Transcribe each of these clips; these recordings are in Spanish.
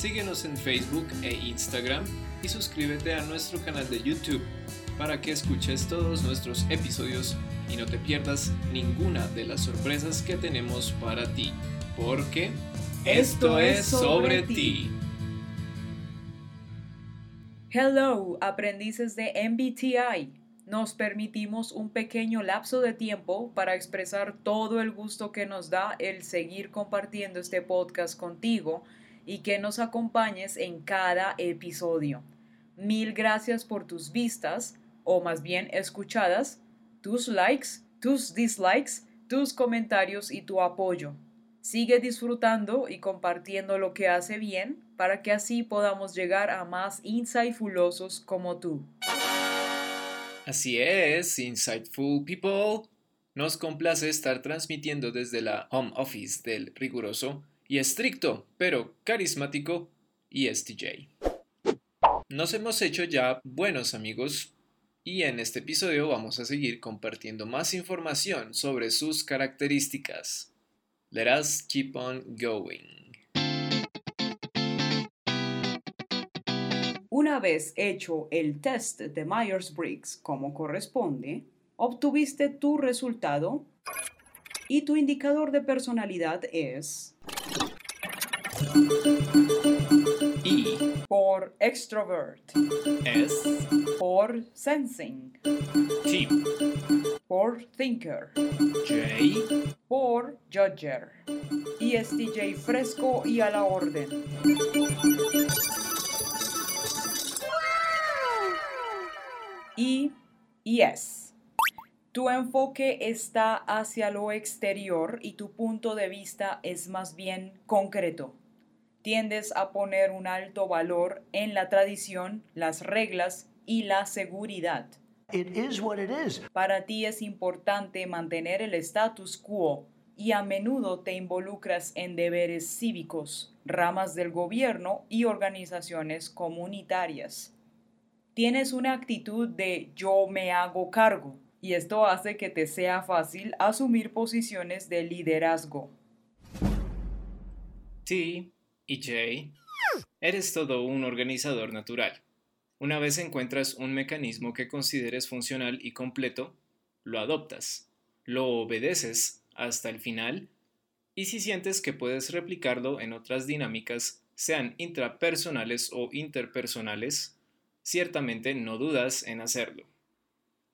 Síguenos en Facebook e Instagram y suscríbete a nuestro canal de YouTube para que escuches todos nuestros episodios y no te pierdas ninguna de las sorpresas que tenemos para ti, porque esto, es sobre ti. Hello, aprendices de MBTI. Nos permitimos un pequeño lapso de tiempo para expresar todo el gusto que nos da el seguir compartiendo este podcast contigo y que nos acompañes en cada episodio. Mil gracias por tus vistas, o más bien escuchadas, tus likes, tus dislikes, tus comentarios y tu apoyo. Sigue disfrutando y compartiendo lo que hace bien para que así podamos llegar a más insightfulosos como tú. Así es, Insightful People. Nos complace estar transmitiendo desde la home office del riguroso y estricto, pero carismático ESTJ. Nos hemos hecho ya buenos amigos y en este episodio vamos a seguir compartiendo más información sobre sus características. Let us keep on going. Una vez hecho el test de Myers-Briggs como corresponde, obtuviste tu resultado y tu indicador de personalidad es E. Por extrovert. S. Por sensing. T. Por thinker. J. Por judger. ESTJ fresco y a la orden. Y yes. Tu enfoque está hacia lo exterior y tu punto de vista es más bien concreto. Tiendes a poner un alto valor en la tradición, las reglas y la seguridad. It is what it is. Para ti es importante mantener el status quo y a menudo te involucras en deberes cívicos, ramas del gobierno y organizaciones comunitarias. Tienes una actitud de yo me hago cargo y esto hace que te sea fácil asumir posiciones de liderazgo. T y J. Eres todo un organizador natural. Una vez encuentras un mecanismo que consideres funcional y completo, lo adoptas, lo obedeces hasta el final y si sientes que puedes replicarlo en otras dinámicas, sean intrapersonales o interpersonales, ciertamente no dudas en hacerlo.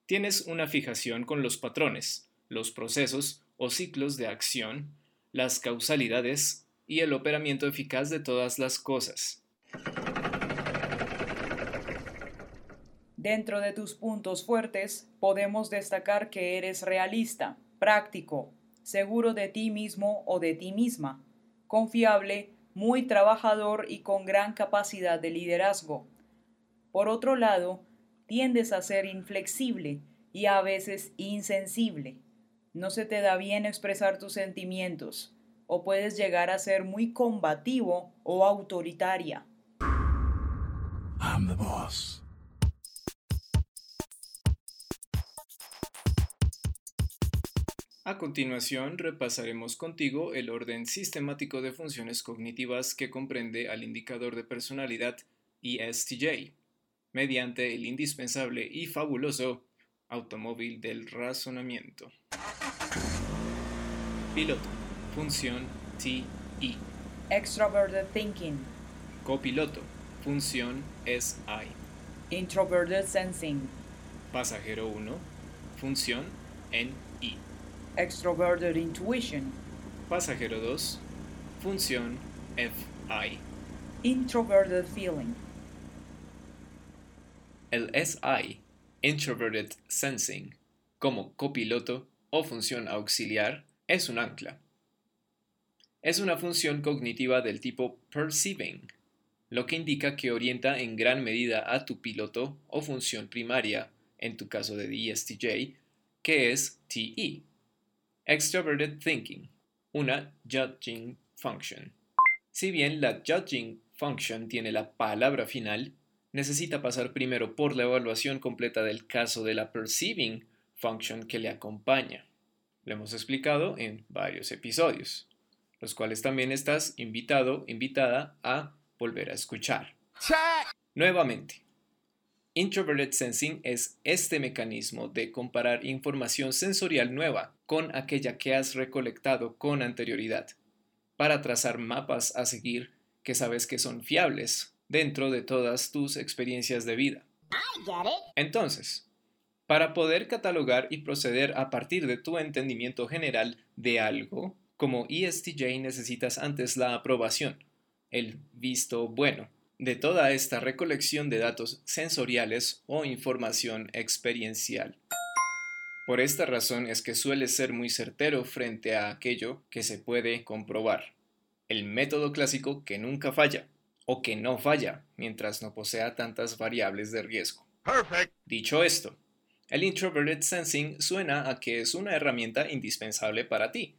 Tienes una fijación con los patrones, los procesos o ciclos de acción, las causalidades y el operamiento eficaz de todas las cosas. Dentro de tus puntos fuertes podemos destacar que eres realista, práctico, seguro de ti mismo o de ti misma, confiable, muy trabajador y con gran capacidad de liderazgo. Por otro lado, tiendes a ser inflexible y a veces insensible. No se te da bien expresar tus sentimientos o puedes llegar a ser muy combativo o autoritaria. I'm the boss. A continuación, repasaremos contigo el orden sistemático de funciones cognitivas que comprende al indicador de personalidad ESTJ, mediante el indispensable y fabuloso automóvil del razonamiento. Piloto, función TE. Extroverted thinking, Copiloto, función SI. introverted sensing, Pasajero 1, función NI. extroverted intuition, Pasajero 2, función FI. introverted feeling, El SI, Introverted Sensing, como copiloto o función auxiliar, es un ancla. Es una función cognitiva del tipo perceiving, lo que indica que orienta en gran medida a tu piloto o función primaria, en tu caso de ESTJ, que es TE, Extroverted Thinking, una judging function. Si bien la judging function tiene la palabra final, necesita pasar primero por la evaluación completa del caso de la perceiving function que le acompaña. Lo hemos explicado en varios episodios, los cuales también estás invitado, invitada a volver a escuchar. Nuevamente, Introverted Sensing es este mecanismo de comparar información sensorial nueva con aquella que has recolectado con anterioridad, para trazar mapas a seguir que sabes que son fiables dentro de todas tus experiencias de vida. Entonces, para poder catalogar y proceder a partir de tu entendimiento general de algo, como ESTJ necesitas antes la aprobación, el visto bueno, de toda esta recolección de datos sensoriales o información experiencial. Por esta razón es que suele ser muy certero frente a aquello que se puede comprobar. El método clásico que nunca falla, o que no falla, mientras no posea tantas variables de riesgo. Dicho esto, el Introverted Sensing suena a que es una herramienta indispensable para ti,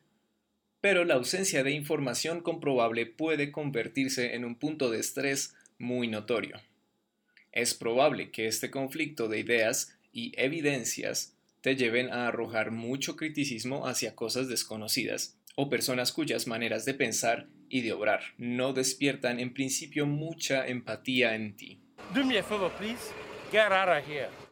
pero la ausencia de información comprobable puede convertirse en un punto de estrés muy notorio. Es probable que este conflicto de ideas y evidencias te lleven a arrojar mucho criticismo hacia cosas desconocidas o personas cuyas maneras de pensar y de obrar no despiertan en principio mucha empatía en ti.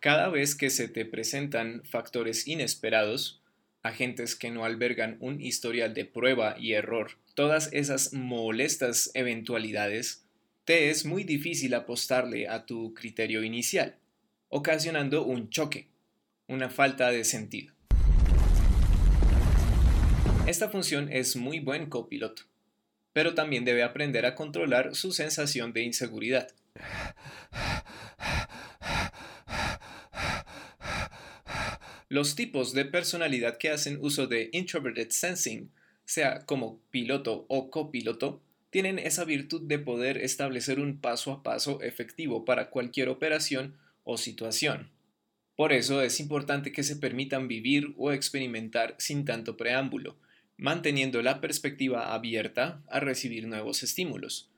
Cada vez que se te presentan factores inesperados, agentes que no albergan un historial de prueba y error, todas esas molestas eventualidades te es muy difícil apostarle a tu criterio inicial, ocasionando un choque, una falta de sentido. Esta función es muy buen copiloto, pero también debe aprender a controlar su sensación de inseguridad. Los tipos de personalidad que hacen uso de introverted sensing, sea como piloto o copiloto, tienen esa virtud de poder establecer un paso a paso efectivo para cualquier operación o situación. Por eso es importante que se permitan vivir o experimentar sin tanto preámbulo, manteniendo la perspectiva abierta a recibir nuevos estímulos,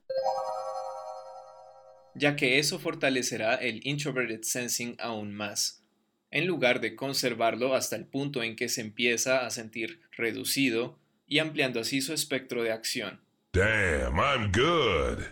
ya que eso fortalecerá el introverted sensing aún más, en lugar de conservarlo hasta el punto en que se empieza a sentir reducido y ampliando así su espectro de acción. Damn, I'm good.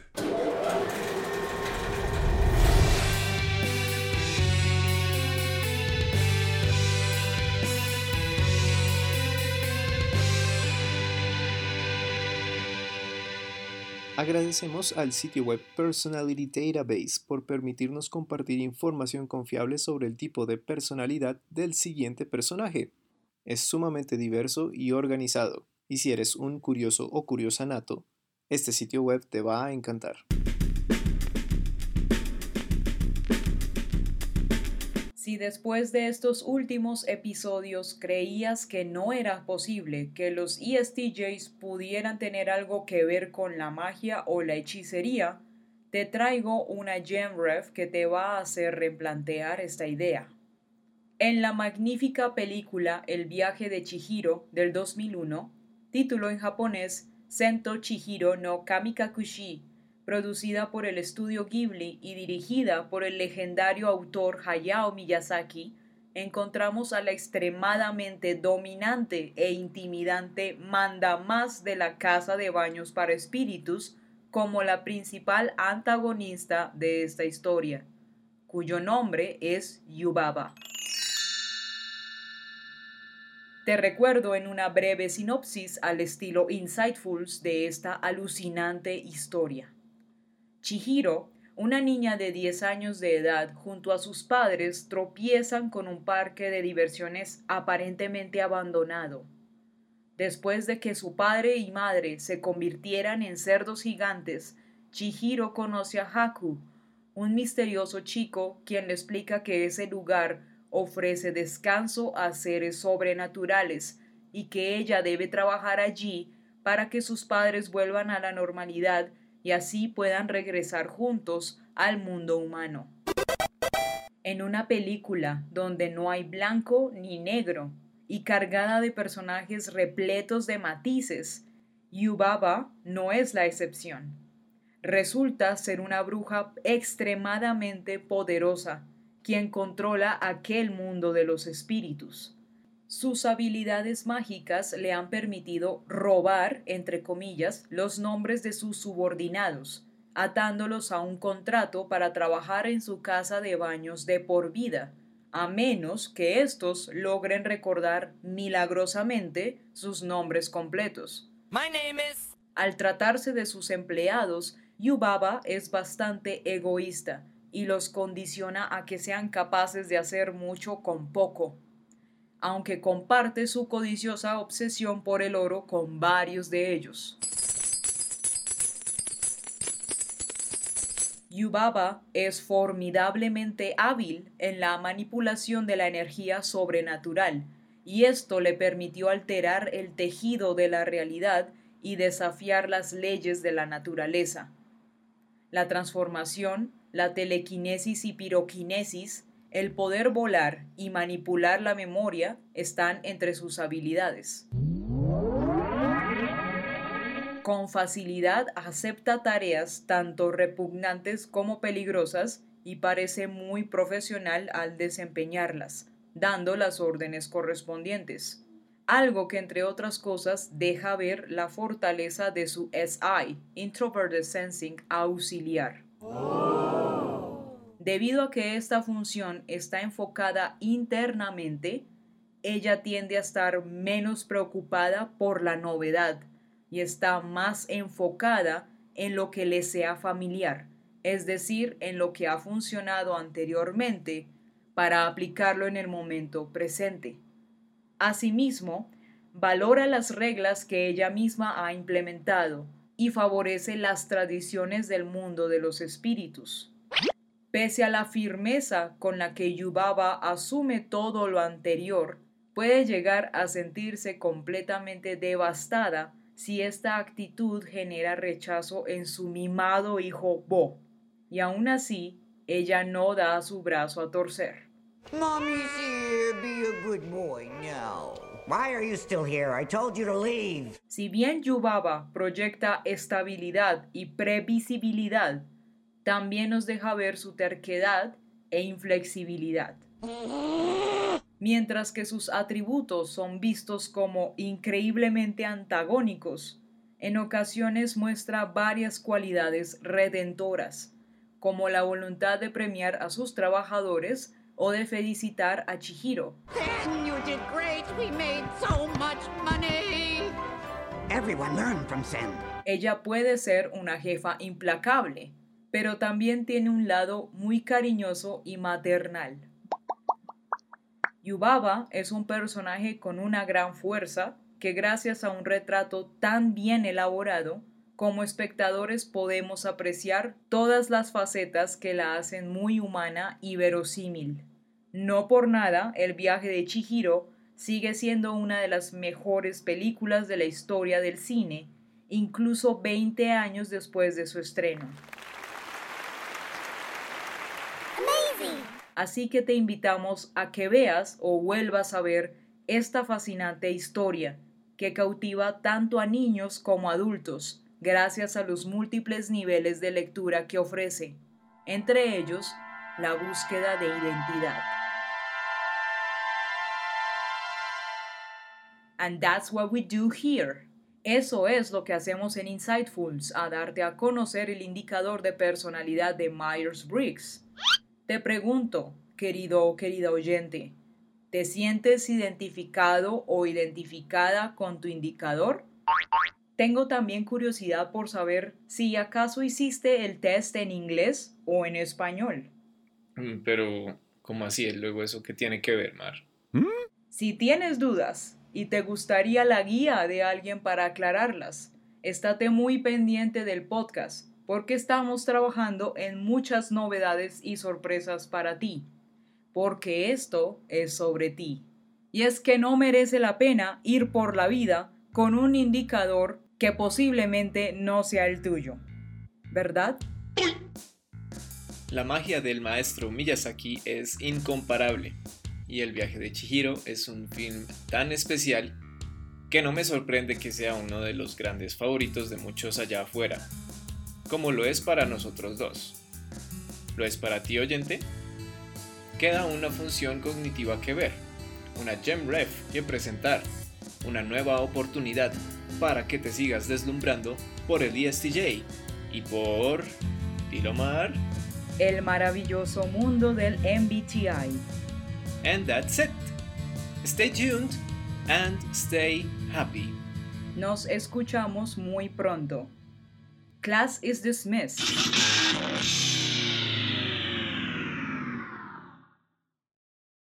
Agradecemos al sitio web Personality Database por permitirnos compartir información confiable sobre el tipo de personalidad del siguiente personaje. Es sumamente diverso y organizado y si eres un curioso o curiosa nato, este sitio web te va a encantar. Si después de estos últimos episodios creías que no era posible que los ESTJs pudieran tener algo que ver con la magia o la hechicería, te traigo una GemRef que te va a hacer replantear esta idea. En la magnífica película El viaje de Chihiro del 2001, título en japonés Sento Chihiro no Kamikakushi, producida por el estudio Ghibli y dirigida por el legendario autor Hayao Miyazaki, encontramos a la extremadamente dominante e intimidante manda más de la casa de baños para espíritus como la principal antagonista de esta historia, cuyo nombre es Yubaba. Te recuerdo en una breve sinopsis al estilo Insightfuls de esta alucinante historia. Chihiro, una niña de 10 años de edad, junto a sus padres, tropiezan con un parque de diversiones aparentemente abandonado. Después de que su padre y madre se convirtieran en cerdos gigantes, Chihiro conoce a Haku, un misterioso chico quien le explica que ese lugar ofrece descanso a seres sobrenaturales y que ella debe trabajar allí para que sus padres vuelvan a la normalidad y así puedan regresar juntos al mundo humano. En una película donde no hay blanco ni negro y cargada de personajes repletos de matices, Yubaba no es la excepción. Resulta ser una bruja extremadamente poderosa, quien controla aquel mundo de los espíritus. Sus habilidades mágicas le han permitido robar, entre comillas, los nombres de sus subordinados, atándolos a un contrato para trabajar en su casa de baños de por vida, a menos que éstos logren recordar milagrosamente sus nombres completos. Al tratarse de sus empleados, Yubaba es bastante egoísta y los condiciona a que sean capaces de hacer mucho con poco aunque comparte su codiciosa obsesión por el oro con varios de ellos. Yubaba es formidablemente hábil en la manipulación de la energía sobrenatural, y esto le permitió alterar el tejido de la realidad y desafiar las leyes de la naturaleza. La transformación, la telequinesis y piroquinesis el poder volar y manipular la memoria están entre sus habilidades. Con facilidad acepta tareas tanto repugnantes como peligrosas y parece muy profesional al desempeñarlas, dando las órdenes correspondientes. Algo que entre otras cosas deja ver la fortaleza de su SI, Introverted Sensing Auxiliar. Debido a que esta función está enfocada internamente, ella tiende a estar menos preocupada por la novedad y está más enfocada en lo que le sea familiar, es decir, en lo que ha funcionado anteriormente para aplicarlo en el momento presente. Asimismo, valora las reglas que ella misma ha implementado y favorece las tradiciones del mundo de los espíritus. Pese a la firmeza con la que Yubaba asume todo lo anterior, puede llegar a sentirse completamente devastada si esta actitud genera rechazo en su mimado hijo Bo, y aún así ella no da su brazo a torcer. Mommy's here. Be a good boy now. Why are you still here? I told you to leave. Si bien Yubaba proyecta estabilidad y previsibilidad, también nos deja ver su terquedad e inflexibilidad. Mientras que sus atributos son vistos como increíblemente antagónicos, en ocasiones muestra varias cualidades redentoras, como la voluntad de premiar a sus trabajadores o de felicitar a Chihiro. Ella puede ser una jefa implacable, pero también tiene un lado muy cariñoso y maternal. Yubaba es un personaje con una gran fuerza que gracias a un retrato tan bien elaborado, como espectadores podemos apreciar todas las facetas que la hacen muy humana y verosímil. No por nada, El viaje de Chihiro sigue siendo una de las mejores películas de la historia del cine, incluso 20 años después de su estreno. Así que te invitamos a que veas o vuelvas a ver esta fascinante historia que cautiva tanto a niños como a adultos gracias a los múltiples niveles de lectura que ofrece, entre ellos la búsqueda de identidad. And that's what we do here. Eso es lo que hacemos en Insightfuls, a darte a conocer el indicador de personalidad de Myers-Briggs. Te pregunto, querido o querida oyente, ¿te sientes identificado o identificada con tu indicador? Tengo también curiosidad por saber si acaso hiciste el test en inglés o en español. Mm, pero, ¿cómo así? Luego eso qué tiene que ver, Mar? Si tienes dudas y te gustaría la guía de alguien para aclararlas, estate muy pendiente del podcast porque estamos trabajando en muchas novedades y sorpresas para ti, porque esto es sobre ti. Y es que no merece la pena ir por la vida con un indicador que posiblemente no sea el tuyo. ¿verdad? La magia del maestro Miyazaki es incomparable, y El viaje de Chihiro es un film tan especial que no me sorprende que sea uno de los grandes favoritos de muchos allá afuera, como lo es para nosotros dos. ¿Lo es para ti oyente? Queda una función cognitiva que ver, una gem ref que presentar, una nueva oportunidad para que te sigas deslumbrando por el ESTJ y por... Dilomar. El maravilloso mundo del MBTI. And that's it. Stay tuned and stay happy. Nos escuchamos muy pronto. Class is dismissed.